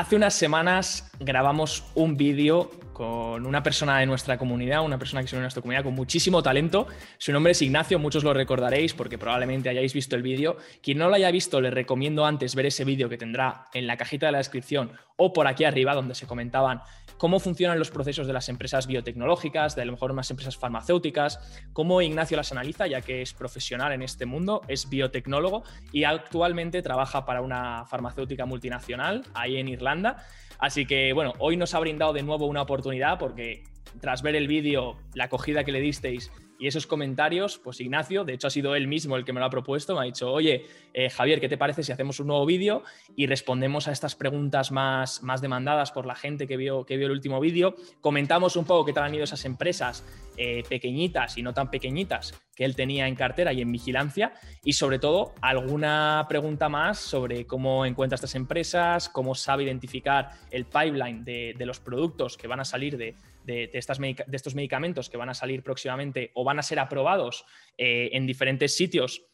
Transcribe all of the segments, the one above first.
Hace unas semanas grabamos un vídeo con una persona de nuestra comunidad, una persona que se une a nuestra comunidad con muchísimo talento. Su nombre es Ignacio, muchos lo recordaréis porque probablemente hayáis visto el vídeo. Quien no lo haya visto, le recomiendo antes ver ese vídeo que tendrá en la cajita de la descripción o por aquí arriba, donde se comentaban cómo funcionan los procesos de las empresas biotecnológicas, de a lo mejor unas empresas farmacéuticas, cómo Ignacio las analiza, ya que es profesional en este mundo, es biotecnólogo y actualmente trabaja para una farmacéutica multinacional ahí en Irlanda. Así que bueno, hoy nos ha brindado de nuevo una oportunidad porque tras ver el vídeo, la acogida que le disteis y esos comentarios, pues Ignacio, de hecho ha sido él mismo el que me lo ha propuesto, me ha dicho, oye, eh, Javier, ¿qué te parece si hacemos un nuevo vídeo y respondemos a estas preguntas más, más demandadas por la gente que vio, que vio el último vídeo? Comentamos un poco qué tal han ido esas empresas eh, pequeñitas y no tan pequeñitas que él tenía en cartera y en vigilancia y sobre todo alguna pregunta más sobre cómo encuentra estas empresas, cómo sabe identificar el pipeline de, de los productos que van a salir de, de, estas de, estos medicamentos que van a salir próximamente o van a ser aprobados eh, en diferentes sitios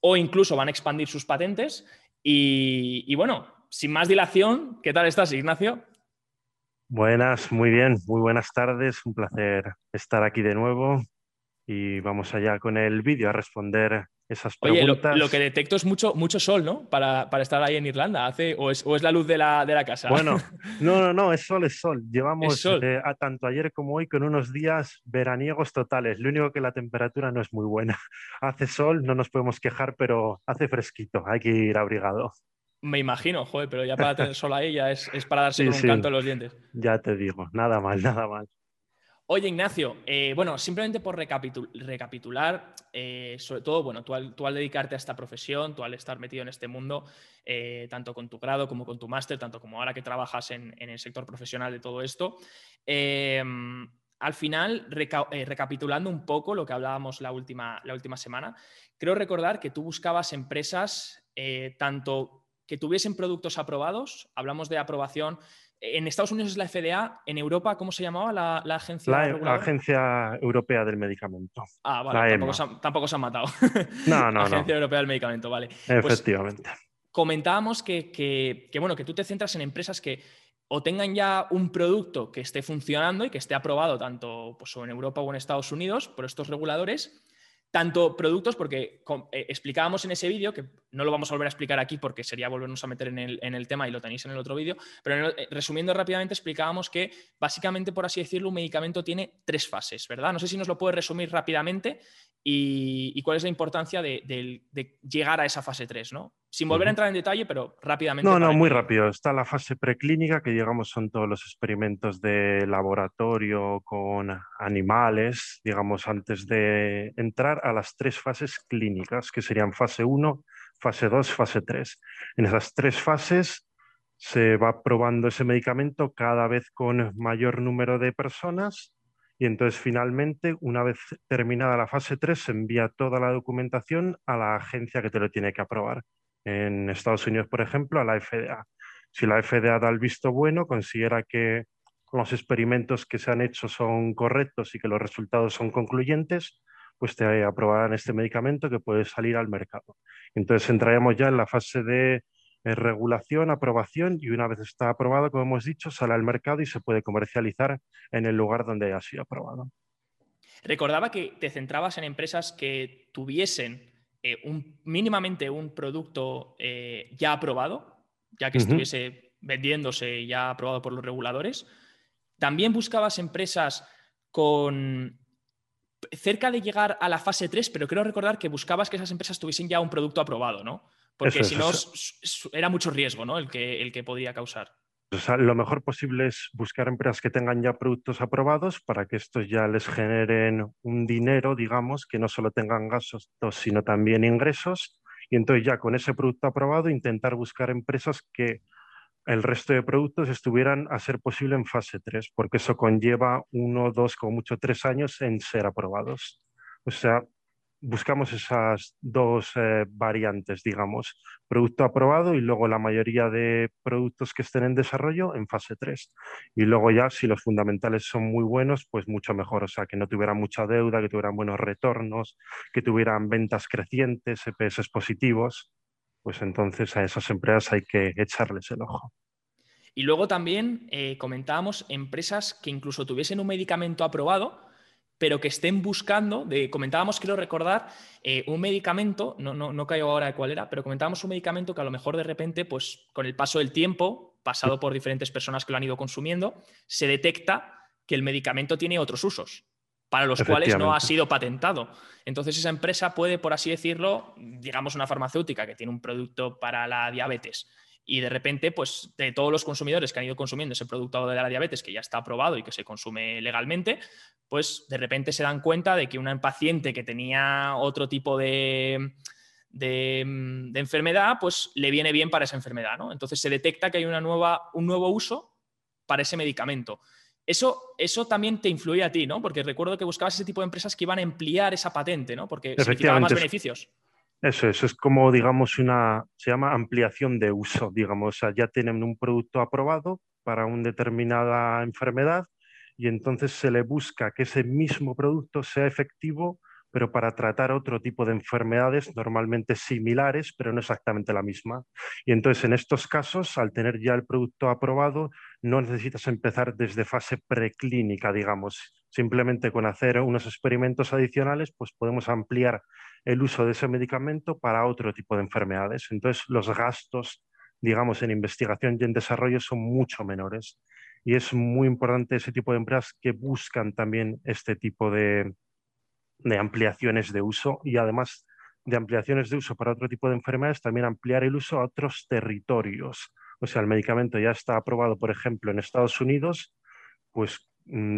o incluso van a expandir sus patentes. Y, bueno, sin más dilación, ¿qué tal estás, Ignacio? Buenas, muy bien, muy buenas tardes, un placer estar aquí de nuevo y vamos allá con el vídeo a responder esas preguntas. Oye, lo, que detecto es mucho, mucho sol, ¿no? Para, estar ahí en Irlanda. ¿Hace, o, es, la luz de la, casa? Bueno, no, no, no, es sol, es sol. Llevamos eh, a, tanto ayer como hoy con unos días veraniegos totales. Lo único que la temperatura no es muy buena. Hace sol, no nos podemos quejar, pero hace fresquito. Hay que ir abrigado. Me imagino, joder, pero ya para tener sol ahí ya es, para darse un canto en los dientes. Ya te digo, nada mal, nada mal. Oye, Ignacio, eh, bueno, simplemente por recapitular, eh, sobre todo, bueno, tú al, dedicarte a esta profesión, tú al estar metido en este mundo, eh, tanto con tu grado como con tu máster, tanto como ahora que trabajas en, el sector profesional de todo esto, al final, recapitulando un poco lo que hablábamos la última, la última semana, creo recordar que tú buscabas empresas tanto que tuviesen productos aprobados, hablamos de aprobación en Estados Unidos es la FDA, en Europa, ¿cómo se llamaba la, agencia? La, Agencia Europea del Medicamento. Ah, vale, tampoco se, han, matado. No, no, Agencia Europea del Medicamento, vale. Pues Efectivamente. comentábamos que, bueno, que tú te centras en empresas que o tengan ya un producto que esté funcionando y que esté aprobado tanto pues, en Europa o en Estados Unidos por estos reguladores, tanto productos, porque eh, explicábamos en ese vídeo, que no lo vamos a volver a explicar aquí porque sería volvernos a meter en el, tema y lo tenéis en el otro vídeo, pero eh, resumiendo rápidamente explicábamos que básicamente, por así decirlo, un medicamento tiene tres fases, ¿verdad? No sé si nos lo puedes resumir rápidamente y, cuál es la importancia de, llegar a esa fase 3, ¿no? Sin volver a entrar en detalle, pero rápidamente. No, no, muy rápido. Está la fase preclínica, que digamos son todos los experimentos de laboratorio con animales, digamos, antes de entrar a las tres fases clínicas, que serían fase 1, fase 2, fase 3. En esas tres fases se va probando ese medicamento cada vez con mayor número de personas y entonces finalmente, una vez terminada la fase 3, se envía toda la documentación a la agencia que te lo tiene que aprobar. En Estados Unidos, por ejemplo, a la FDA. Si la FDA da el visto bueno, considera que los experimentos que se han hecho son correctos y que los resultados son concluyentes, pues te aprobarán este medicamento que puede salir al mercado. Entonces entraríamos ya en la fase de regulación, aprobación y una vez está aprobado, como hemos dicho, sale al mercado y se puede comercializar en el lugar donde haya sido aprobado. Recordaba que te centrabas en empresas que tuviesen eh, un, mínimamente un producto eh, ya aprobado, ya que estuviese vendiéndose ya aprobado por los reguladores. También buscabas empresas con cerca de llegar a la fase 3, pero creo recordar que buscabas que esas empresas tuviesen ya un producto aprobado, ¿no? Porque si no, era mucho riesgo ¿no? el, que, el que podía causar. Lo mejor posible es buscar empresas que tengan ya productos aprobados para que estos ya les generen un dinero, digamos, que no solo tengan gastos, sino también ingresos. Y entonces ya con ese producto aprobado intentar buscar empresas que el resto de productos estuvieran a ser posible en fase 3, porque eso conlleva uno, dos, como mucho tres años en ser aprobados. O sea, buscamos esas dos eh, variantes, digamos, producto aprobado y luego la mayoría de productos que estén en desarrollo en fase 3. Y luego ya, si los fundamentales son muy buenos, pues mucho mejor, o sea, que no tuvieran mucha deuda, que tuvieran buenos retornos, que tuvieran ventas crecientes, EPS positivos, pues entonces a esas empresas hay que echarles el ojo. Y luego también eh, comentábamos empresas que incluso tuviesen un medicamento aprobado, pero que estén buscando, de, comentábamos, quiero recordar, eh, un medicamento, no, no, no caigo ahora de cuál era, pero comentábamos un medicamento que a lo mejor de repente, pues con el paso del tiempo, pasado por diferentes personas que lo han ido consumiendo, se detecta que el medicamento tiene otros usos para los cuales no ha sido patentado. Entonces esa empresa puede, por así decirlo, digamos una farmacéutica que tiene un producto para la diabetes y de repente, pues de todos los consumidores que han ido consumiendo ese producto de la diabetes que ya está aprobado y que se consume legalmente, pues de repente se dan cuenta de que una paciente que tenía otro tipo de, de, enfermedad, pues le viene bien para esa enfermedad, ¿no? Entonces se detecta que hay una nueva, un nuevo uso para ese medicamento. Eso, eso también te influye a ti, ¿no? Porque recuerdo que buscabas ese tipo de empresas que iban a ampliar esa patente, ¿no? Porque significaba más beneficios. Eso, eso es como, digamos, una, se llama ampliación de uso, digamos, o sea, ya tienen un producto aprobado para una determinada enfermedad y entonces se le busca que ese mismo producto sea efectivo pero para tratar otro tipo de enfermedades normalmente similares, pero no exactamente la misma. Y entonces en estos casos, al tener ya el producto aprobado, no necesitas empezar desde fase preclínica, digamos. Simplemente con hacer unos experimentos adicionales, pues podemos ampliar el uso de ese medicamento para otro tipo de enfermedades. Entonces los gastos, digamos, en investigación y en desarrollo son mucho menores. Y es muy importante ese tipo de empresas que buscan también este tipo de, de ampliaciones de uso y además de ampliaciones de uso para otro tipo de enfermedades, también ampliar el uso a otros territorios. O sea, el medicamento ya está aprobado, por ejemplo, en Estados Unidos, pues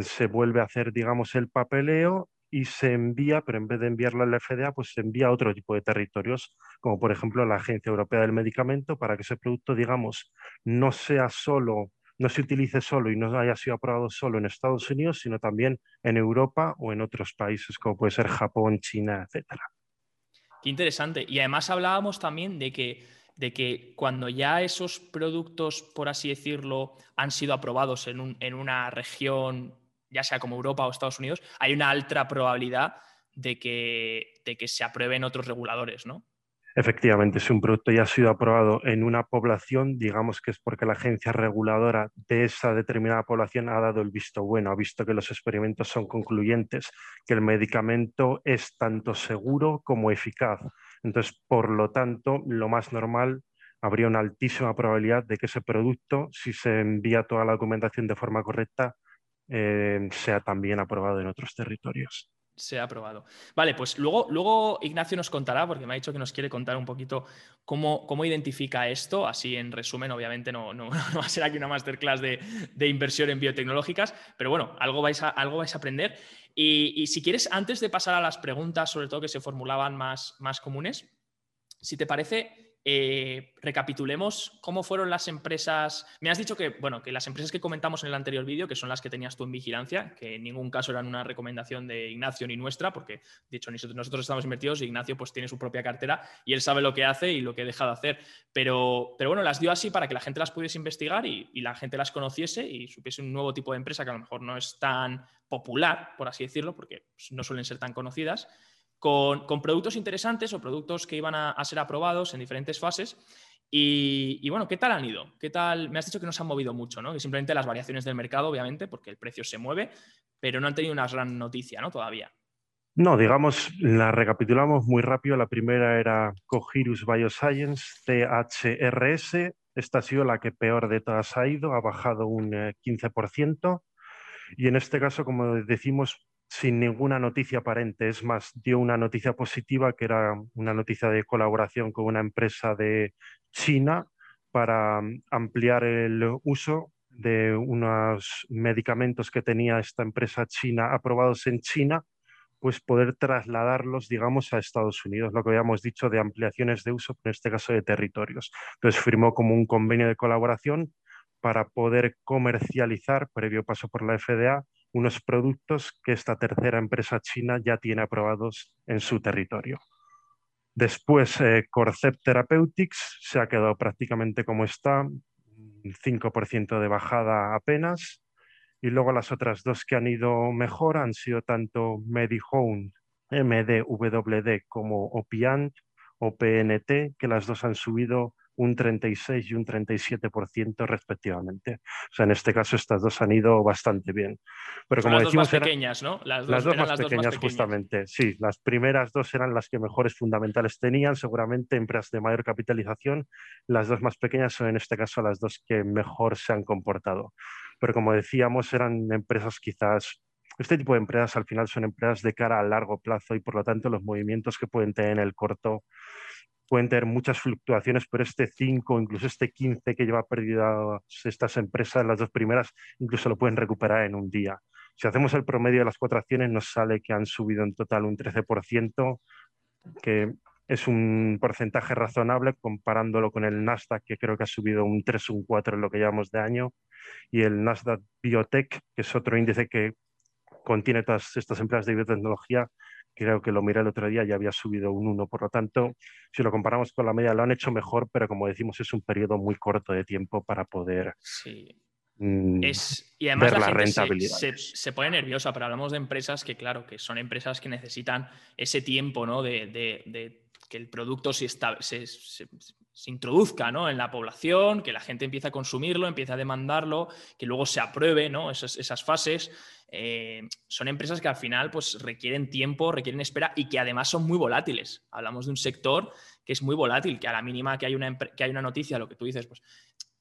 se vuelve a hacer, digamos, el papeleo y se envía, pero en vez de enviarlo a la FDA, pues se envía a otro tipo de territorios, como por ejemplo la Agencia Europea del Medicamento, para que ese producto, digamos, no sea solo no se utilice solo y no haya sido aprobado solo en Estados Unidos, sino también en Europa o en otros países como puede ser Japón, China, etc. Qué interesante. Y además hablábamos también de que, de que cuando ya esos productos, por así decirlo, han sido aprobados en, en una región, ya sea como Europa o Estados Unidos, hay una alta probabilidad de que, de que se aprueben otros reguladores, ¿no? Efectivamente, si un producto ya ha sido aprobado en una población, digamos que es porque la agencia reguladora de esa determinada población ha dado el visto bueno, ha visto que los experimentos son concluyentes, que el medicamento es tanto seguro como eficaz. Entonces, por lo tanto, lo más normal habría una altísima probabilidad de que ese producto, si se envía toda la documentación de forma correcta, eh, sea también aprobado en otros territorios se ha aprobado. Vale, pues luego, luego Ignacio nos contará, porque me ha dicho que nos quiere contar un poquito cómo, cómo identifica esto, así en resumen, obviamente no, no, va a ser aquí una masterclass de, de, inversión en biotecnológicas, pero bueno, algo vais a, algo vais a aprender. Y, y, si quieres, antes de pasar a las preguntas, sobre todo que se formulaban más, más comunes, si te parece, eh, recapitulemos cómo fueron las empresas. Me has dicho que, bueno, que las empresas que comentamos en el anterior vídeo, que son las que tenías tú en vigilancia, que en ningún caso eran una recomendación de Ignacio ni nuestra, porque de hecho nosotros estamos invertidos y Ignacio pues tiene su propia cartera y él sabe lo que hace y lo que deja de hacer. Pero, pero bueno, las dio así para que la gente las pudiese investigar y, la gente las conociese y supiese un nuevo tipo de empresa que a lo mejor no es tan popular, por así decirlo, porque pues, no suelen ser tan conocidas con, productos interesantes o productos que iban a, ser aprobados en diferentes fases. Y, bueno, ¿qué tal han ido? ¿Qué tal? Me has dicho que no se han movido mucho, ¿no? Que simplemente las variaciones del mercado, obviamente, porque el precio se mueve, pero no han tenido una gran noticia, ¿no? Todavía. No, digamos, la recapitulamos muy rápido. La primera era Cohirus Bioscience, CHRS. Esta ha sido la que peor de todas ha ido, ha bajado un 15%. Eh, y en este caso, como decimos, sin ninguna noticia aparente. Es más, dio una noticia positiva que era una noticia de colaboración con una empresa de China para mm, ampliar el uso de unos medicamentos que tenía esta empresa china aprobados en China, pues poder trasladarlos, digamos, a Estados Unidos, lo que habíamos dicho de ampliaciones de uso, en este caso de territorios. Entonces firmó como un convenio de colaboración para poder comercializar, previo paso por la FDA, unos productos que esta tercera empresa china ya tiene aprobados en su territorio. Después, eh, Corcept Therapeutics se ha quedado prácticamente como está, 5% de bajada apenas. Y luego las otras dos que han ido mejor han sido tanto MediHome, MDWD, como Opiant o PNT, que las dos han subido un 36 y un 37% respectivamente. O sea, en este caso estas dos han ido bastante bien. Pero como las dos más pequeñas, ¿no? Las dos, más, pequeñas, justamente. Sí, las primeras dos eran las que mejores fundamentales tenían, seguramente empresas de mayor capitalización. Las dos más pequeñas son en este caso las dos que mejor se han comportado. Pero como decíamos, eran empresas quizás este tipo de empresas al final son empresas de cara a largo plazo y por lo tanto los movimientos que pueden tener en el corto pueden tener muchas fluctuaciones, pero este 5, incluso este 15 que lleva perdidas estas empresas, las dos primeras, incluso lo pueden recuperar en un día. Si hacemos el promedio de las cuatro acciones, nos sale que han subido en total un 13%, que es un porcentaje razonable comparándolo con el Nasdaq, que creo que ha subido un 3 o un 4 en lo que llevamos de año, y el Nasdaq Biotech, que es otro índice que contiene todas estas empresas de biotecnología, creo que lo miré el otro día, ya había subido un 1. Por lo tanto, si lo comparamos con la media, lo han hecho mejor, pero como decimos, es un periodo muy corto de tiempo para poder sí. Mm, es, y además la, gente se, pone nerviosa, pero hablamos de empresas que, claro, que son empresas que necesitan ese tiempo ¿no? de, que el producto se, se, se introduzca ¿no? en la población, que la gente empiece a consumirlo, empiece a demandarlo, que luego se apruebe ¿no? esas, esas fases. Eh, son empresas que al final pues, requieren tiempo, requieren espera y que además son muy volátiles. Hablamos de un sector que es muy volátil, que a la mínima que hay una, que hay una noticia, lo que tú dices, pues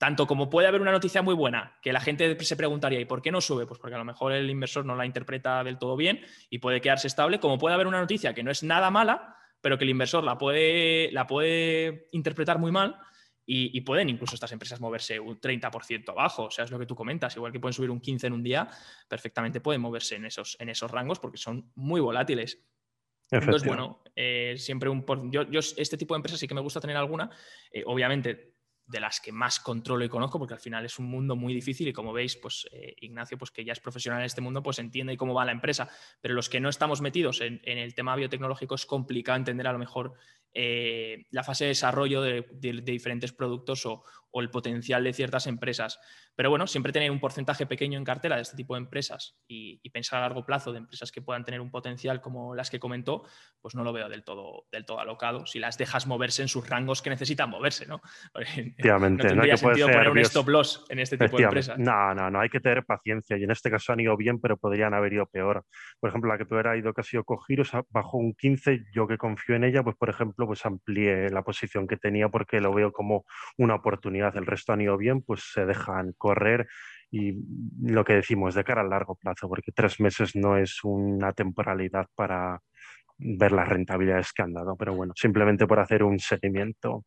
tanto como puede haber una noticia muy buena, que la gente se preguntaría, ¿y por qué no sube? Pues porque a lo mejor el inversor no la interpreta del todo bien y puede quedarse estable, como puede haber una noticia que no es nada mala, pero que el inversor la puede, la puede interpretar muy mal y, pueden incluso estas empresas moverse un 30% abajo, o sea, es lo que tú comentas, igual que pueden subir un 15 en un día, perfectamente pueden moverse en esos, en esos rangos porque son muy volátiles. Entonces, bueno, eh, siempre un... Yo, yo, este tipo de empresas sí que me gusta tener alguna. Eh, obviamente, de las que más controlo y conozco, porque al final es un mundo muy difícil y como veis, pues eh, Ignacio, pues que ya es profesional en este mundo, pues entiende cómo va la empresa, pero los que no estamos metidos en, el tema biotecnológico es complicado entender a lo mejor eh, la fase de desarrollo de, diferentes productos o, o, el potencial de ciertas empresas. Pero bueno, siempre tener un porcentaje pequeño en cartera de este tipo de empresas y, pensar a largo plazo de empresas que puedan tener un potencial como las que comentó, pues no lo veo del todo, del todo alocado si las dejas moverse en sus rangos que necesitan moverse, ¿no? Efectivamente, no tendría sentido poner un stop loss en este tipo de empresas. No, no, no, hay que tener paciencia y en este caso han ido bien, pero podrían haber ido peor. Por ejemplo, la que peor ha ido que ha sido Cogiros, bajó un 15, yo que confío en ella, pues por ejemplo, pues amplié la posición que tenía porque lo veo como una oportunidad. El resto han ido bien, pues se dejan correr y lo que decimos de cara al largo plazo, porque tres meses no es una temporalidad para ver las rentabilidades que han dado, pero bueno, simplemente por hacer un seguimiento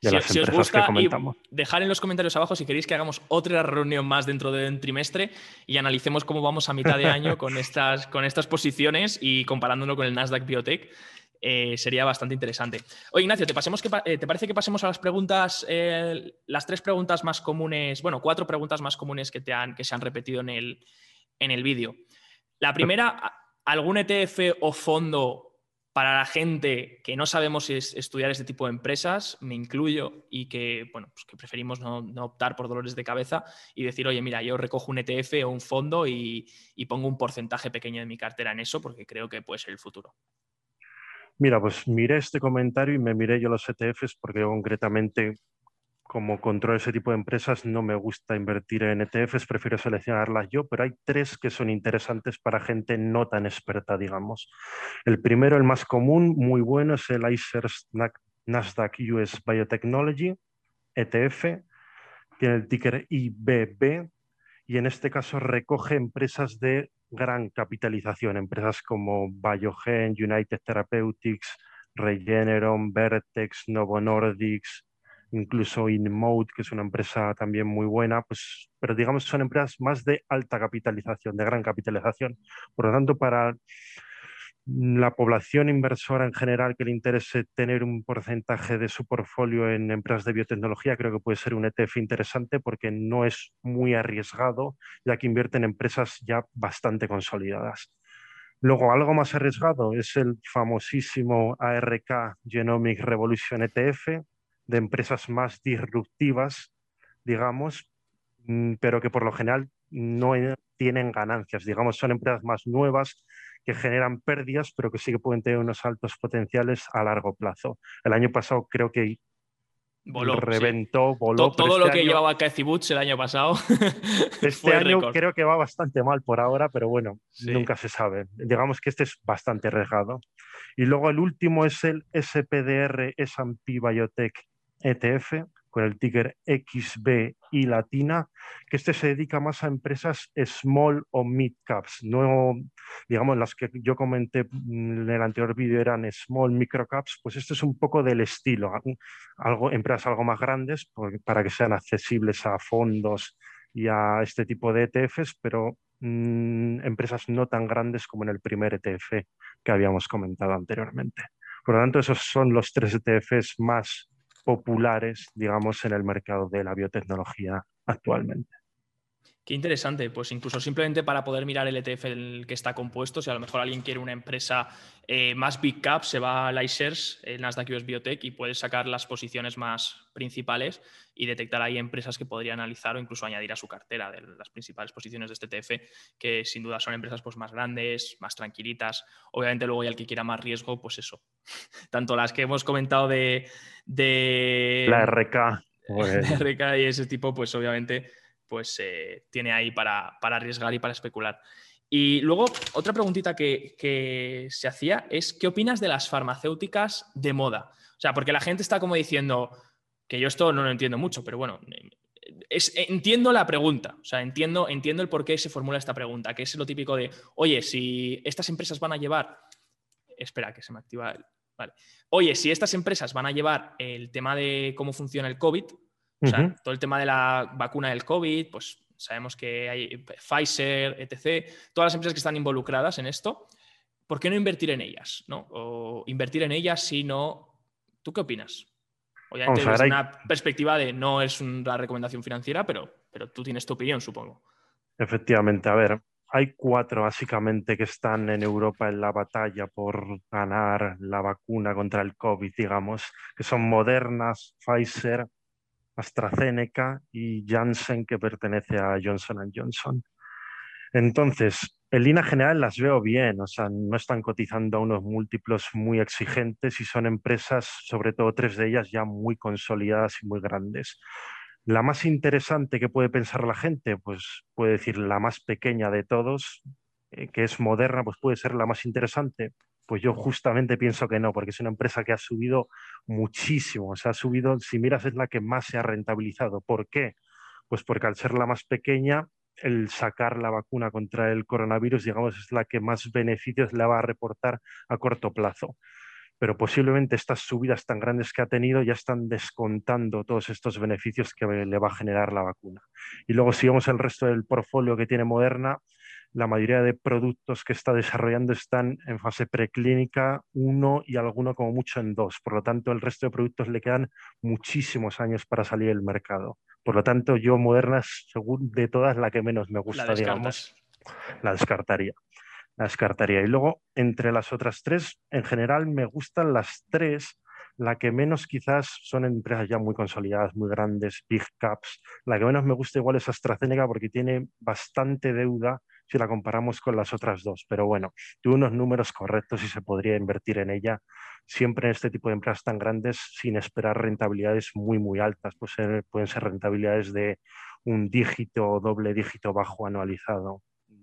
de las empresas que comentamos. dejar en los comentarios abajo si queréis que hagamos otra reunión más dentro de un trimestre y analicemos cómo vamos a mitad de año con estas, con estas posiciones y comparándolo con el Nasdaq Biotech eh, sería bastante interesante. Oye, Ignacio, ¿te, que, eh, ¿te parece que pasemos a las preguntas, eh, las tres preguntas más comunes, bueno, cuatro preguntas más comunes que, te han, que se han repetido en el, en el vídeo? La primera, ¿algún ETF o fondo para la gente que no sabemos estudiar este tipo de empresas, me incluyo, y que, bueno, pues que preferimos no, optar por dolores de cabeza y decir, oye, mira, yo recojo un ETF o un fondo y, y pongo un porcentaje pequeño de mi cartera en eso porque creo que puede ser el futuro. Mira, pues miré este comentario y me miré yo los ETFs porque concretamente como controlo ese tipo de empresas no me gusta invertir en ETFs, prefiero seleccionarlas yo, pero hay tres que son interesantes para gente no tan experta, digamos. El primero, el más común, muy bueno, es el ICER Nasdaq US Biotechnology ETF, tiene el ticker IBB y en este caso recoge empresas de gran capitalización, empresas como Biogen, United Therapeutics, Regeneron, Vertex, Novo Nordics, incluso InMode, que es una empresa también muy buena, pues, pero digamos son empresas más de alta capitalización, de gran capitalización. Por lo tanto, para la población inversora en general que le interese tener un porcentaje de su portfolio en empresas de biotecnología, creo que puede ser un ETF interesante porque no es muy arriesgado, ya que invierte en empresas ya bastante consolidadas. Luego, algo más arriesgado es el famosísimo ARK Genomic Revolution ETF, de empresas más disruptivas, digamos, mm, pero que por lo general no tienen ganancias, digamos, son empresas más nuevas que generan pérdidas, pero que sí que pueden tener unos altos potenciales a largo plazo. El año pasado creo que reventó, voló. todo este lo que llevaba Cathy Boots el año pasado. este año creo que va bastante mal por ahora, pero bueno, nunca se sabe. Digamos que este es bastante arriesgado. Y luego el último es el SPDR S&P Biotech ETF, con el ticker y latina, que este se dedica más a empresas small o mid caps, no, digamos, las que yo comenté en el anterior vídeo eran small micro caps, pues este es un poco del estilo, algo, empresas algo más grandes para que sean accesibles a fondos y a este tipo de ETFs, pero mm, empresas no tan grandes como en el primer ETF que habíamos comentado anteriormente. Por lo tanto, esos son los tres ETFs más populares, digamos, en el mercado de la biotecnología actualmente. Qué interesante, pues incluso simplemente para poder mirar el ETF el que está compuesto, si a lo mejor alguien quiere una empresa eh, más big cap, se va a iShares, el Nasdaq US Biotech, y puede sacar las posiciones más principales y detectar ahí empresas que podría analizar o incluso añadir a su cartera de las principales posiciones de este ETF, que sin duda son empresas pues, más grandes, más tranquilitas. Obviamente luego hay el que quiera más riesgo, pues eso. Tanto las que hemos comentado de... de la RK. La RK y ese tipo, pues obviamente pues eh, tiene ahí para, arriesgar y para especular. Y luego, otra preguntita que, se hacía es, ¿qué opinas de las farmacéuticas de moda? O sea, porque la gente está como diciendo, que yo esto no lo entiendo mucho, pero bueno, entiendo la pregunta, o sea, entiendo, entiendo el por qué se formula esta pregunta, que es lo típico de, oye, si estas empresas van a llevar, espera, que se me activa el... Vale. Oye, si estas empresas van a llevar el tema de cómo funciona el COVID, o sea, todo el tema de la vacuna del COVID, pues sabemos que hay Pfizer, etc. Todas las empresas que están involucradas en esto, ¿por qué no invertir en ellas? ¿no? O invertir en ellas si no... ¿Tú qué opinas? Obviamente desde una perspectiva de no es una recomendación financiera, pero, pero tú tienes tu opinión, supongo. Efectivamente, a ver, hay cuatro básicamente que están en Europa en la batalla por ganar la vacuna contra el COVID, digamos, que son Modernas, Pfizer, AstraZeneca y Janssen, que pertenece a Johnson Johnson. Entonces, en línea general las veo bien, o sea, no están cotizando a unos múltiplos muy exigentes y son empresas, sobre todo tres de ellas, ya muy consolidadas y muy grandes. La más interesante que puede pensar la gente, pues puede decir la más pequeña de todos, eh, que es moderna, pues puede ser la más interesante. Pues yo justamente pienso que no, porque es una empresa que ha subido muchísimo. O sea, ha subido, si miras, es la que más se ha rentabilizado. ¿Por qué? Pues porque al ser la más pequeña, el sacar la vacuna contra el coronavirus, digamos, es la que más beneficios le va a reportar a corto plazo. Pero posiblemente estas subidas tan grandes que ha tenido ya están descontando todos estos beneficios que le va a generar la vacuna. Y luego, si vemos el resto del portfolio que tiene Moderna, la mayoría de productos que está desarrollando están en fase preclínica, uno y alguno como mucho en dos. Por lo tanto, el resto de productos le quedan muchísimos años para salir al mercado. Por lo tanto, yo Modernas, según de todas, la que menos me gusta, la digamos, la descartaría. La descartaría. Y luego, entre las otras tres, en general me gustan las tres. La que menos quizás son empresas ya muy consolidadas, muy grandes, big caps. La que menos me gusta igual es AstraZeneca porque tiene bastante deuda si la comparamos con las otras dos. Pero bueno, tuve unos números correctos y se podría invertir en ella siempre en este tipo de empresas tan grandes sin esperar rentabilidades muy, muy altas. Pues, pueden ser rentabilidades de un dígito o doble dígito bajo anualizado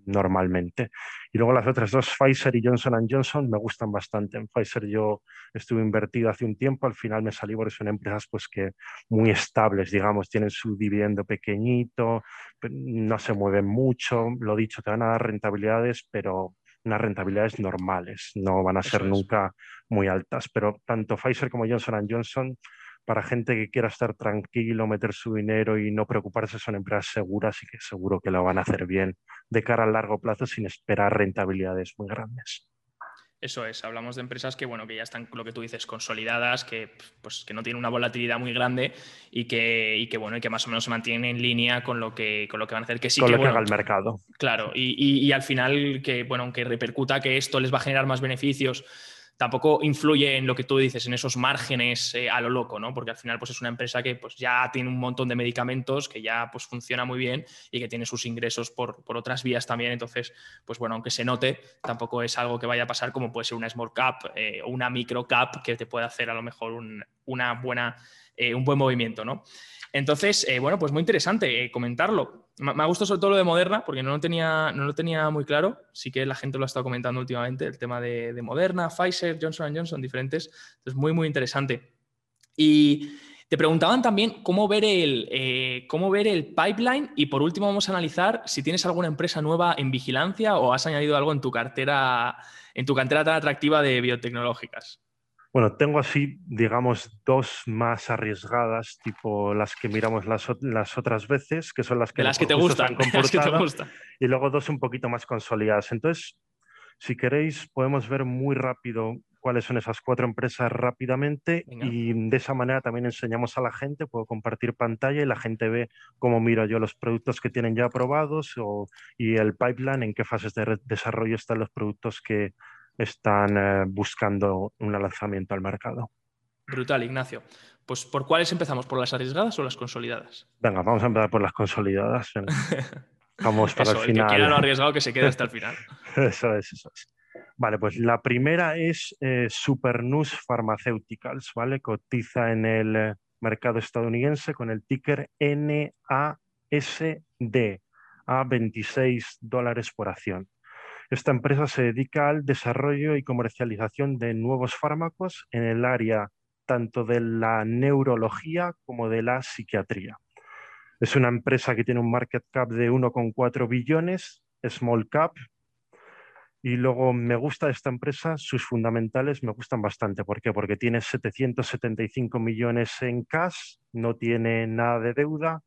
normalmente. Y luego las otras dos, Pfizer y Johnson Johnson, me gustan bastante. En Pfizer yo estuve invertido hace un tiempo, al final me salí porque son empresas pues que muy estables, digamos, tienen su dividendo pequeñito, no se mueven mucho, lo dicho, te van a dar rentabilidades, pero unas rentabilidades normales, no van a ser nunca muy altas. Pero tanto Pfizer como Johnson Johnson para gente que quiera estar tranquilo, meter su dinero y no preocuparse, son empresas seguras y que seguro que lo van a hacer bien de cara al largo plazo sin esperar rentabilidades muy grandes. Eso es, hablamos de empresas que, bueno, que ya están, lo que tú dices, consolidadas, que, pues, que no tienen una volatilidad muy grande y que, y que, bueno, y que más o menos se mantienen en línea con lo que, con lo que van a hacer. Que sí con que, lo que haga el mercado. Claro, y, y, al final, que, bueno, aunque repercuta que esto les va a generar más beneficios tampoco influye en lo que tú dices, en esos márgenes eh, a lo loco, ¿no? Porque al final pues, es una empresa que pues, ya tiene un montón de medicamentos, que ya pues, funciona muy bien y que tiene sus ingresos por, otras vías también. Entonces, pues bueno, aunque se note, tampoco es algo que vaya a pasar como puede ser una small cap eh, o una micro cap que te puede hacer a lo mejor una buena eh, un buen movimiento, ¿no? Entonces, eh, bueno, pues muy interesante eh, comentarlo. Me, ha gustado sobre todo lo de Moderna, porque no lo, tenía, no lo tenía muy claro. Sí que la gente lo ha estado comentando últimamente, el tema de, de Moderna, Pfizer, Johnson Johnson, diferentes. Entonces, muy, muy interesante. Y te preguntaban también cómo ver, el, cómo ver el pipeline y por último vamos a analizar si tienes alguna empresa nueva en vigilancia o has añadido algo en tu cartera, en tu cartera tan atractiva de biotecnológicas. Bueno, tengo así, digamos, dos más arriesgadas, tipo las que miramos las, otras veces, que son las que, las que te gustan, las que te gustan. Y luego dos un poquito más consolidadas. Entonces, si queréis, podemos ver muy rápido cuáles son esas cuatro empresas rápidamente y de esa manera también enseñamos a la gente, puedo compartir pantalla y la gente ve cómo miro yo los productos que tienen ya aprobados y el pipeline, en qué fases de desarrollo están los productos que están eh, buscando un lanzamiento al mercado. Brutal, Ignacio. Pues ¿por cuáles empezamos? ¿Por las arriesgadas o las consolidadas? Venga, vamos a empezar por las consolidadas. Vamos para el final. que quiera lo arriesgado que se quede hasta el final. eso es, eso es. Vale, pues la primera es eh, Supernus Pharmaceuticals, ¿vale? Cotiza en el eh, mercado estadounidense con el ticker NASD a 26 dólares por acción. Esta empresa se dedica al desarrollo y comercialización de nuevos fármacos en el área tanto de la neurología como de la psiquiatría. Es una empresa que tiene un market cap de 1,4 billones, small cap, y luego me gusta esta empresa, sus fundamentales me gustan bastante. ¿Por qué? Porque tiene 775 millones en cash, no tiene nada de deuda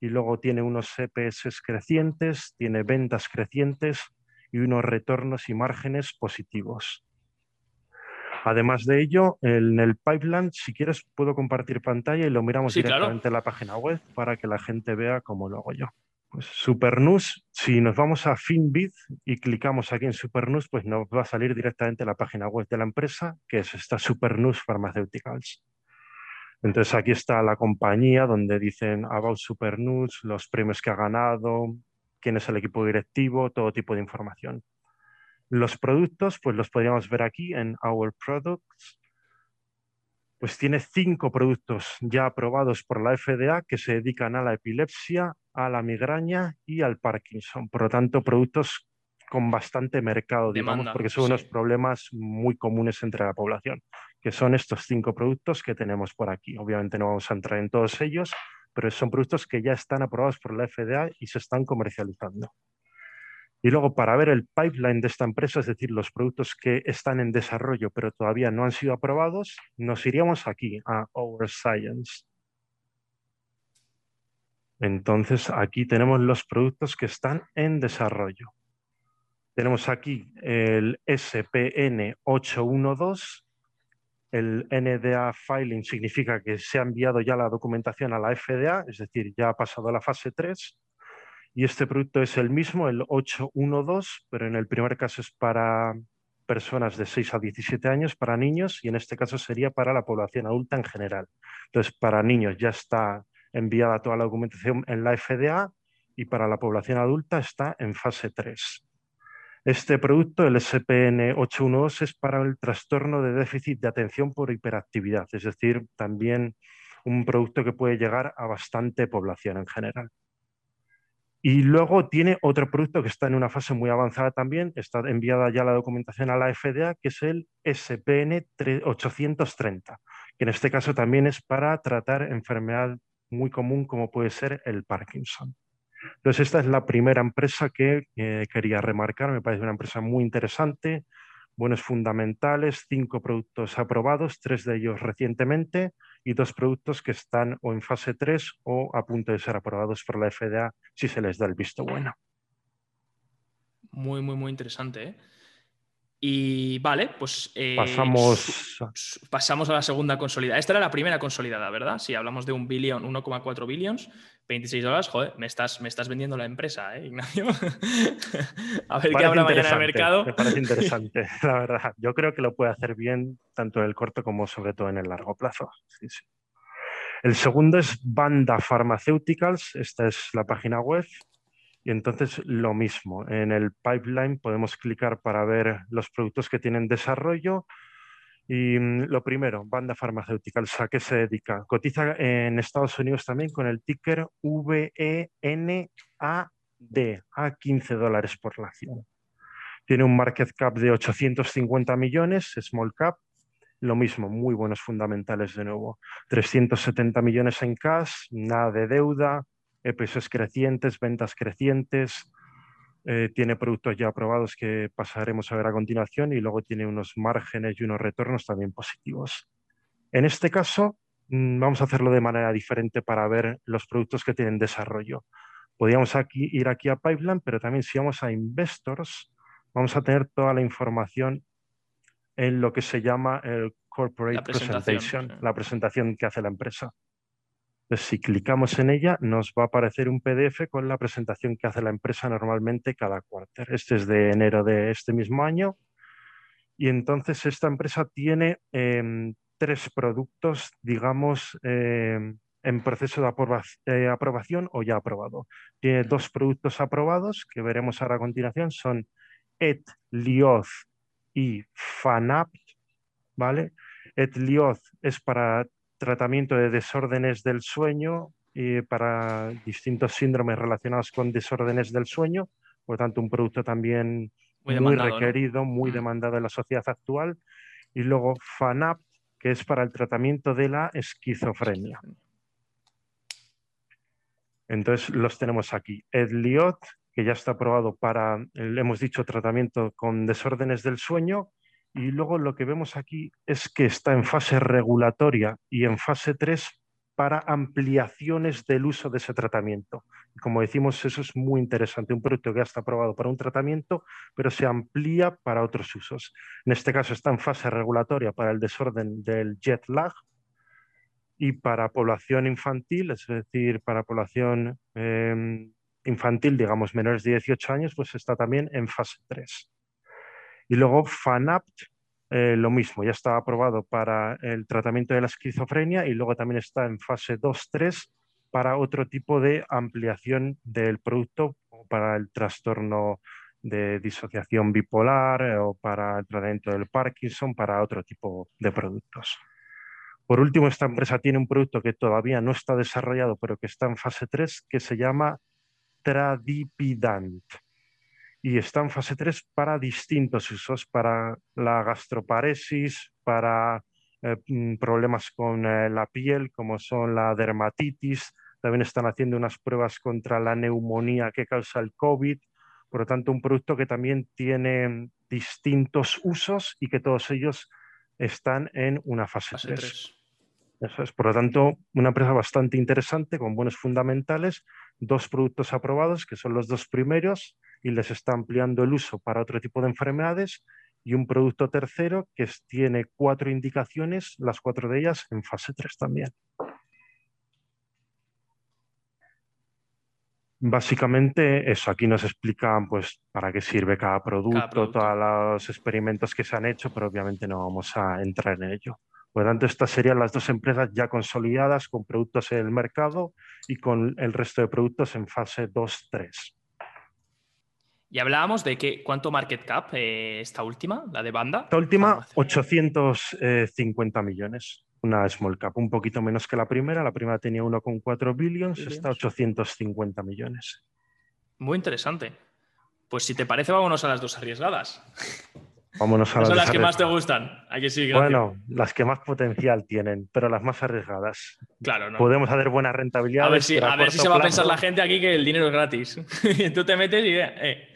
y luego tiene unos EPS crecientes, tiene ventas crecientes y unos retornos y márgenes positivos. Además de ello, en el pipeline, si quieres, puedo compartir pantalla y lo miramos directamente en la página web para que la gente vea cómo lo hago yo. Pues Supernus, si nos vamos a Finbit y clicamos aquí en Supernus, pues nos va a salir directamente la página web de la empresa, que es esta Supernus Pharmaceuticals. Entonces aquí está la compañía donde dicen About Supernus, los premios que ha ganado, quién es el equipo directivo, todo tipo de información. Los productos, pues los podríamos ver aquí en Our Products. Pues tiene cinco productos ya aprobados por la FDA que se dedican a la epilepsia, a la migraña y al Parkinson. Por lo tanto, productos con bastante mercado, digamos, porque son unos problemas muy comunes entre la población, que son estos cinco productos que tenemos por aquí. Obviamente no vamos a entrar en todos ellos, pero son productos que ya están aprobados por la FDA y se están comercializando. Y luego, para ver el pipeline de esta empresa, es decir, los productos que están en desarrollo pero todavía no han sido aprobados, nos iríamos aquí a Our Science. Entonces, aquí tenemos los productos que están en desarrollo. Tenemos aquí el SPN 812. El NDA filing significa que se ha enviado ya la documentación a la FDA, es decir, ya ha pasado a la fase 3. Y este producto es el mismo, el 812, pero en el primer caso es para personas de 6 a 17 años, para niños, y en este caso sería para la población adulta en general. Entonces, para niños ya está enviada toda la documentación en la FDA y para la población adulta está en fase 3. Este producto, el SPN 812, es para el trastorno de déficit de atención por hiperactividad, es decir, también un producto que puede llegar a bastante población en general. Y luego tiene otro producto que está en una fase muy avanzada también, está enviada ya la documentación a la FDA, que es el SPN 830, que en este caso también es para tratar enfermedad muy común como puede ser el Parkinson. Entonces, esta es la primera empresa que eh, quería remarcar. Me parece una empresa muy interesante, buenos fundamentales, cinco productos aprobados, tres de ellos recientemente y dos productos que están o en fase 3 o a punto de ser aprobados por la FDA si se les da el visto bueno. Muy, muy, muy interesante. ¿eh? Y vale, pues eh, pasamos... pasamos a la segunda consolidada. Esta era la primera consolidada, ¿verdad? Si hablamos de un billón, 1,4 billones, 26 dólares, joder, me estás, me estás vendiendo la empresa, ¿eh, Ignacio? a ver qué habrá mañana en el mercado. Me parece interesante, la verdad. Yo creo que lo puede hacer bien tanto en el corto como sobre todo en el largo plazo. El segundo es Banda Pharmaceuticals, esta es la página web, y entonces lo mismo, en el pipeline podemos clicar para ver los productos que tienen desarrollo. Y mm, lo primero, banda farmacéutica, ¿a qué se dedica? Cotiza en Estados Unidos también con el ticker VENAD a 15 dólares por la acción. Tiene un market cap de 850 millones, small cap, lo mismo, muy buenos fundamentales de nuevo. 370 millones en cash, nada de deuda, EPS crecientes, ventas crecientes, eh, tiene productos ya aprobados que pasaremos a ver a continuación y luego tiene unos márgenes y unos retornos también positivos. En este caso, mm, vamos a hacerlo de manera diferente para ver los productos que tienen desarrollo. Podríamos aquí, ir aquí a Pipeline, pero también si vamos a Investors, vamos a tener toda la información en lo que se llama el Corporate Presentation, la presentación que hace la empresa. Entonces, si clicamos en ella, nos va a aparecer un PDF con la presentación que hace la empresa normalmente cada cuarto. Este es de enero de este mismo año. Y entonces esta empresa tiene em, tres productos, digamos, em, en proceso de aprobación o ya aprobado. Tiene dos productos aprobados que veremos ahora a continuación, son Et Lioz y Fanapt, ¿vale? Et Lioz es para tratamiento de desórdenes del sueño y para distintos síndromes relacionados con desórdenes del sueño, por tanto un producto también muy, requerido, muy mm. demandado en la sociedad actual. Y luego FANAP, que es para el tratamiento de la esquizofrenia. Entonces los tenemos aquí. Edliot, que ya está aprobado para, hemos dicho, tratamiento con desórdenes del sueño, y luego lo que vemos aquí es que está en fase regulatoria y en fase 3 para ampliaciones del uso de ese tratamiento. Como decimos, eso es muy interesante. Un producto que ya está aprobado para un tratamiento, pero se amplía para otros usos. En este caso está en fase regulatoria para el desorden del jet lag y para población infantil, es decir, para población em, infantil, digamos, menores de 18 años, pues está también en fase 3. Y luego FANAPT, eh, lo mismo, ya está aprobado para el tratamiento de la esquizofrenia y luego también está en fase 2-3 para otro tipo de ampliación del producto para el trastorno de disociación bipolar eh, o para el tratamiento del Parkinson, para otro tipo de productos. Por último, esta empresa tiene un producto que todavía no está desarrollado, pero que está en fase 3, que se llama Tradipidant y está en fase 3 para distintos usos, para la gastroparesis, para eh, mm, problemas con eh, la piel, como son la dermatitis. También están haciendo unas pruebas contra la neumonía que causa el COVID. Por lo tanto, un producto que también tiene distintos usos y que todos ellos están en una fase, 3. Eso es, por lo tanto, una empresa bastante interesante, con buenos fundamentales, dos productos aprobados, que son los dos primeros, y les está ampliando el uso para otro tipo de enfermedades, y un producto tercero que tiene cuatro indicaciones, las cuatro de ellas en fase 3 también. Básicamente eso, aquí nos explican pues para qué sirve cada producto, todos los experimentos que se han hecho, pero obviamente no vamos a entrar en ello. Por lo tanto, estas serían las dos empresas ya consolidadas con productos en el mercado y con el resto de productos en fase 2-3. Y hablábamos de que cuánto market cap eh, esta última, la de banda. Esta última, 850 millones. Una small cap, un poquito menos que la primera. La primera tenía 1,4 billions, esta 850 millones. Muy interesante. Pues si te parece, vámonos a las dos arriesgadas. Vámonos a las son las que más te gustan. bueno, las que más potencial tienen, pero las más arriesgadas. Claro, no. Podemos hacer buena rentabilidad. A ver si, a ver si se va a pensar la gente aquí que el dinero es gratis. Tú te metes y. Eh.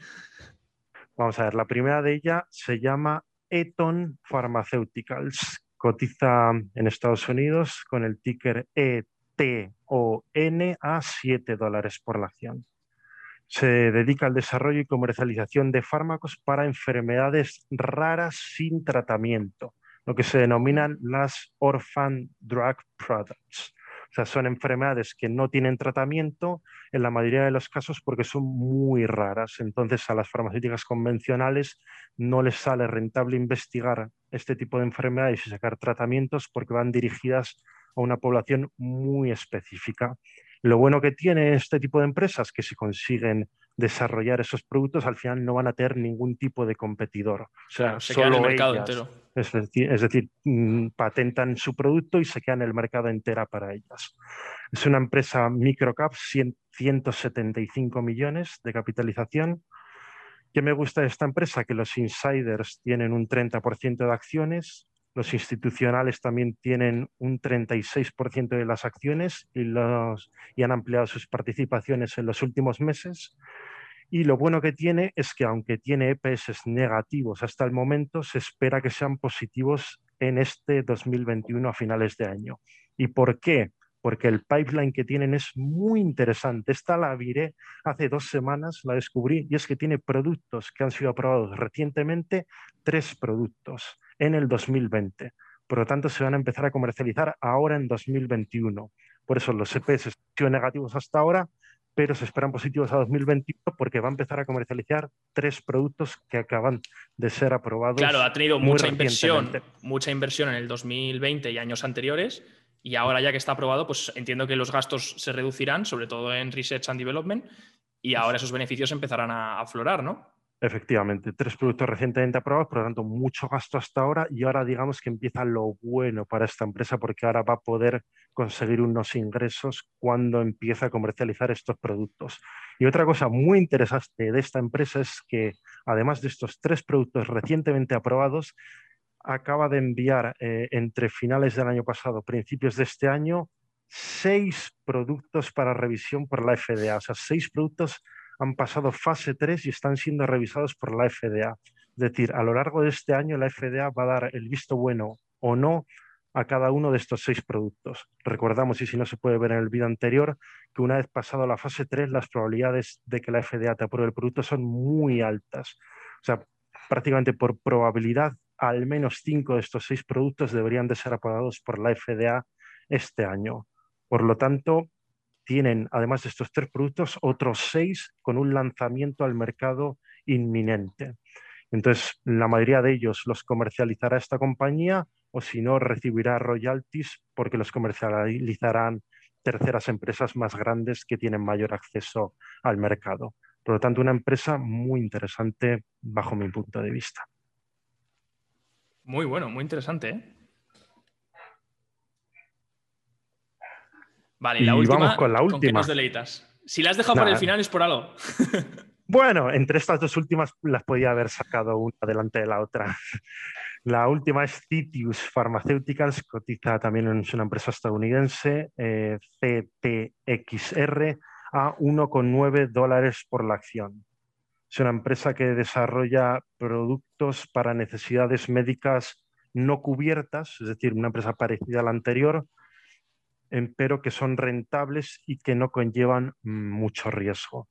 Vamos a ver, la primera de ellas se llama Eton Pharmaceuticals. Cotiza en Estados Unidos con el ticker ETON a 7 dólares por la acción se dedica al desarrollo y comercialización de fármacos para enfermedades raras sin tratamiento, lo que se denominan las Orphan Drug Products. O sea, son enfermedades que no tienen tratamiento en la mayoría de los casos porque son muy raras. Entonces, a las farmacéuticas convencionales no les sale rentable investigar este tipo de enfermedades y sacar tratamientos porque van dirigidas a una población muy específica Lo bueno que tiene este tipo de empresas es que si consiguen desarrollar esos productos, al final no van a tener ningún tipo de competidor. O sea, se solo el mercado entero. Es decir, es decir, mm, patentan su producto y se quedan el mercado entera para ellas. Es una empresa microcap, 175 millones de capitalización. ¿Qué me gusta de esta empresa? Que los insiders tienen un 30% de acciones, los institucionales también tienen un 36% de las acciones y, los, y han ampliado sus participaciones en los últimos meses. Y lo bueno que tiene es que aunque tiene EPS negativos hasta el momento, se espera que sean positivos en este 2021 a finales de año. ¿Y por qué? Porque el pipeline que tienen es muy interesante. Esta la viré hace dos semanas, la descubrí, y es que tiene productos que han sido aprobados recientemente, tres productos en el 2020. Por lo tanto, se van a empezar a comercializar ahora en 2021. Por eso los EPS han sido negativos hasta ahora, pero se esperan positivos a 2021 porque va a empezar a comercializar tres productos que acaban de ser aprobados. Claro, ha tenido mucha inversión, mucha inversión en el 2020 y años anteriores. Y ahora ya que está aprobado, pues entiendo que los gastos se reducirán, sobre todo en Research and Development, y ahora esos beneficios empezarán a aflorar, ¿no? Efectivamente, tres productos recientemente aprobados, por lo tanto, mucho gasto hasta ahora y ahora digamos que empieza lo bueno para esta empresa porque ahora va a poder conseguir unos ingresos cuando empiece a comercializar estos productos. Y otra cosa muy interesante de esta empresa es que además de estos tres productos recientemente aprobados, acaba de enviar eh, entre finales del año pasado, principios de este año, seis productos para revisión por la FDA, o sea, seis productos han pasado fase 3 y están siendo revisados por la FDA. Es decir, a lo largo de este año la FDA va a dar el visto bueno o no a cada uno de estos seis productos. Recordamos, y si no se puede ver en el vídeo anterior, que una vez pasado la fase 3, las probabilidades de que la FDA te apruebe el producto son muy altas. O sea, prácticamente por probabilidad, al menos cinco de estos seis productos deberían de ser aprobados por la FDA este año. Por lo tanto, tienen, además de estos tres productos, otros seis con un lanzamiento al mercado inminente. Entonces, la mayoría de ellos los comercializará esta compañía o si no, recibirá royalties porque los comercializarán terceras empresas más grandes que tienen mayor acceso al mercado. Por lo tanto, una empresa muy interesante bajo mi punto de vista. Muy bueno, muy interesante. ¿eh? Vale, y la última, vamos con la última. nos deleitas? Si la has dejado para el final es por algo. bueno, entre estas dos últimas las podía haber sacado una delante de la otra. La última es Citius Pharmaceuticals, cotiza también en una empresa estadounidense, eh, CTXR, a 1,9 dólares por la acción. Es una empresa que desarrolla productos para necesidades médicas no cubiertas, es decir, una empresa parecida a la anterior, pero que son rentables y que no conllevan mucho riesgo.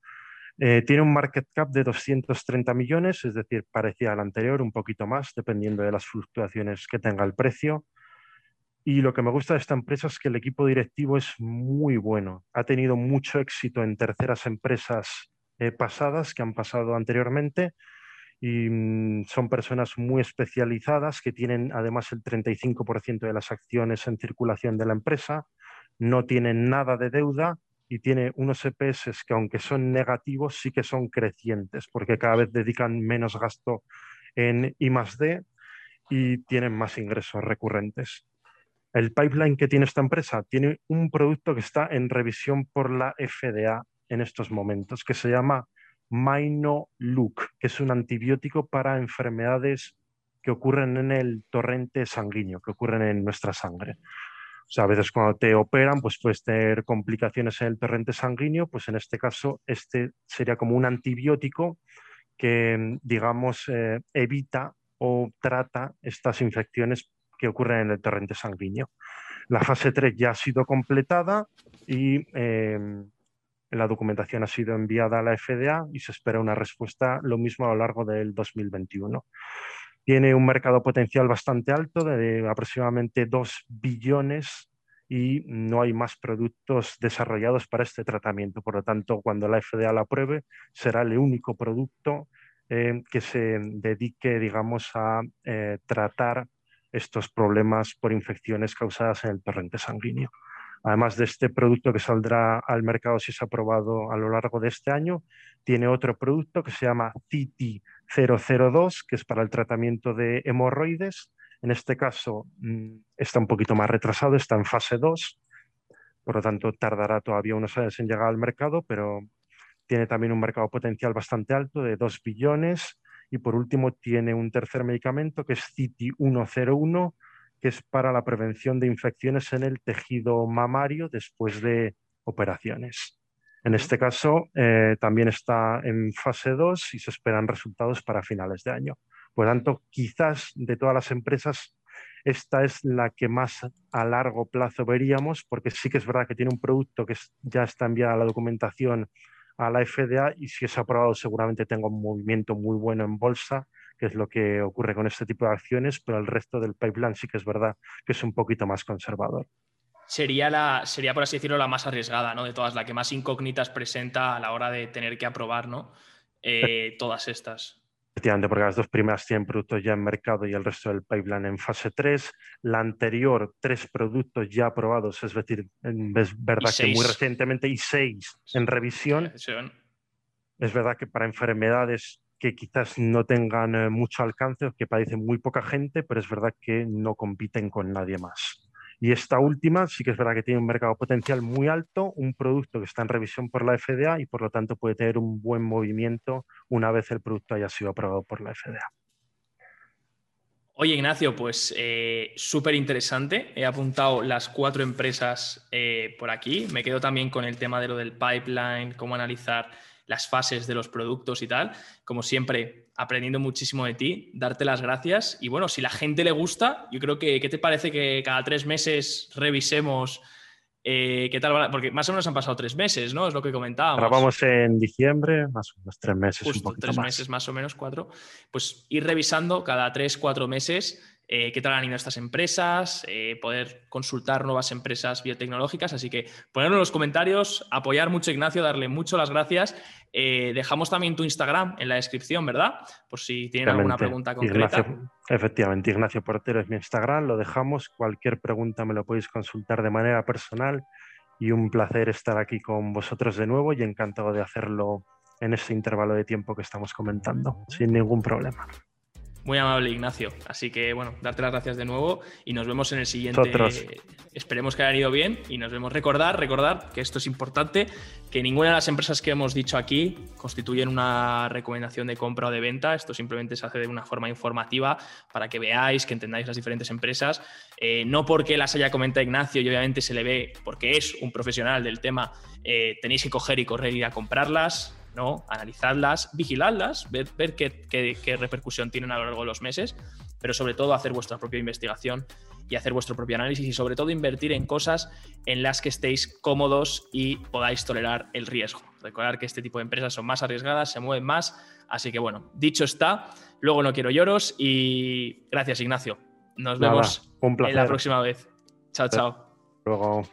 Eh, tiene un market cap de 230 millones, es decir, parecía al anterior, un poquito más, dependiendo de las fluctuaciones que tenga el precio. Y lo que me gusta de esta empresa es que el equipo directivo es muy bueno. Ha tenido mucho éxito en terceras empresas eh, pasadas que han pasado anteriormente y mm, son personas muy especializadas que tienen además el 35% de las acciones en circulación de la empresa no tiene nada de deuda y tiene unos EPS que aunque son negativos sí que son crecientes porque cada vez dedican menos gasto en I D y tienen más ingresos recurrentes. El pipeline que tiene esta empresa tiene un producto que está en revisión por la FDA en estos momentos, que se llama Minoluc, que es un antibiótico para enfermedades que ocurren en el torrente sanguíneo, que ocurren en nuestra sangre. O sea, a veces cuando te operan, pues puedes tener complicaciones en el torrente sanguíneo, pues en este caso este sería como un antibiótico que, digamos, eh, evita o trata estas infecciones que ocurren en el torrente sanguíneo. La fase 3 ya ha sido completada y em, la documentación ha sido enviada a la FDA y se espera una respuesta lo mismo a lo largo del 2021. Tiene un mercado potencial bastante alto de aproximadamente 2 billones y no hay más productos desarrollados para este tratamiento. Por lo tanto, cuando la FDA la apruebe, será el único producto eh, que se dedique, digamos, a eh, tratar estos problemas por infecciones causadas en el torrente sanguíneo. Además de este producto que saldrá al mercado si es aprobado a lo largo de este año, tiene otro producto que se llama CITI002, que es para el tratamiento de hemorroides. En este caso mm, está un poquito más retrasado, está en fase 2, por lo tanto tardará todavía unos años en llegar al mercado, pero tiene también un mercado potencial bastante alto de 2 billones. Y por último tiene un tercer medicamento que es CITI101, que es para la prevención de infecciones en el tejido mamario después de operaciones. En este caso, eh, también está en fase 2 y se esperan resultados para finales de año. Por tanto, quizás de todas las empresas, esta es la que más a largo plazo veríamos, porque sí que es verdad que tiene un producto que ya está enviada la documentación a la FDA y si es aprobado seguramente tenga un movimiento muy bueno en bolsa que es lo que ocurre con este tipo de acciones, pero el resto del pipeline sí que es verdad que es un poquito más conservador. Sería, la, sería por así decirlo, la más arriesgada ¿no? de todas, la que más incógnitas presenta a la hora de tener que aprobar ¿no? Eh, todas estas. Efectivamente, porque las dos primeras tienen productos ya en mercado y el resto del pipeline en fase 3. La anterior, tres productos ya aprobados, es decir, es verdad que muy recientemente, y seis en revisión. Es verdad que para enfermedades que quizás no tengan eh, mucho alcance o que padecen muy poca gente, pero es verdad que no compiten con nadie más. Y esta última sí que es verdad que tiene un mercado potencial muy alto, un producto que está en revisión por la FDA y por lo tanto puede tener un buen movimiento una vez el producto haya sido aprobado por la FDA. Oye, Ignacio, pues eh, súper interesante. He apuntado las cuatro empresas eh, por aquí. Me quedo también con el tema de lo del pipeline, cómo analizar las fases de los productos y tal. Como siempre, aprendiendo muchísimo de ti, darte las gracias. Y bueno, si la gente le gusta, yo creo que, ¿qué te parece que cada tres meses revisemos eh, qué tal? Porque más o menos han pasado tres meses, ¿no? Es lo que comentábamos. Grabamos en diciembre, más o menos tres meses. Justo, tres meses más o menos, cuatro. Pues ir revisando cada tres, cuatro meses eh, qué tal han ido estas empresas, eh, poder consultar nuevas empresas biotecnológicas. Así que ponerlo en los comentarios, apoyar mucho a Ignacio, darle mucho las gracias. Eh, dejamos también tu Instagram en la descripción, ¿verdad? Por si tienen alguna pregunta concreta. efectivamente, Ignacio Portero es mi Instagram, lo dejamos. Cualquier pregunta me lo podéis consultar de manera personal y un placer estar aquí con vosotros de nuevo y encantado de hacerlo en ese intervalo de tiempo que estamos comentando, sin ningún problema. Muy amable, Ignacio. Así que, bueno, darte las gracias de nuevo y nos vemos en el siguiente. Esperemos que hayan ido bien y nos vemos. Recordar, recordar que esto es importante, que ninguna de las empresas que hemos dicho aquí constituyen una recomendación de compra o de venta. Esto simplemente se hace de una forma informativa para que veáis, que entendáis las diferentes empresas. Eh, no porque las haya comentado Ignacio y obviamente se le ve porque es un profesional del tema, eh, tenéis que coger y correr y ir a comprarlas ¿no? Analizadlas, vigiladlas, ver, ver qué, repercusión tienen a lo largo de los meses, pero sobre todo hacer vuestra propia investigación y hacer vuestro propio análisis y sobre todo invertir en cosas en las que estéis cómodos y podáis tolerar el riesgo. Recordar que este tipo de empresas son más arriesgadas, se mueven más, así que bueno, dicho está, luego no quiero lloros y gracias Ignacio. Nos vemos en la próxima vez. Chao, chao. Luego.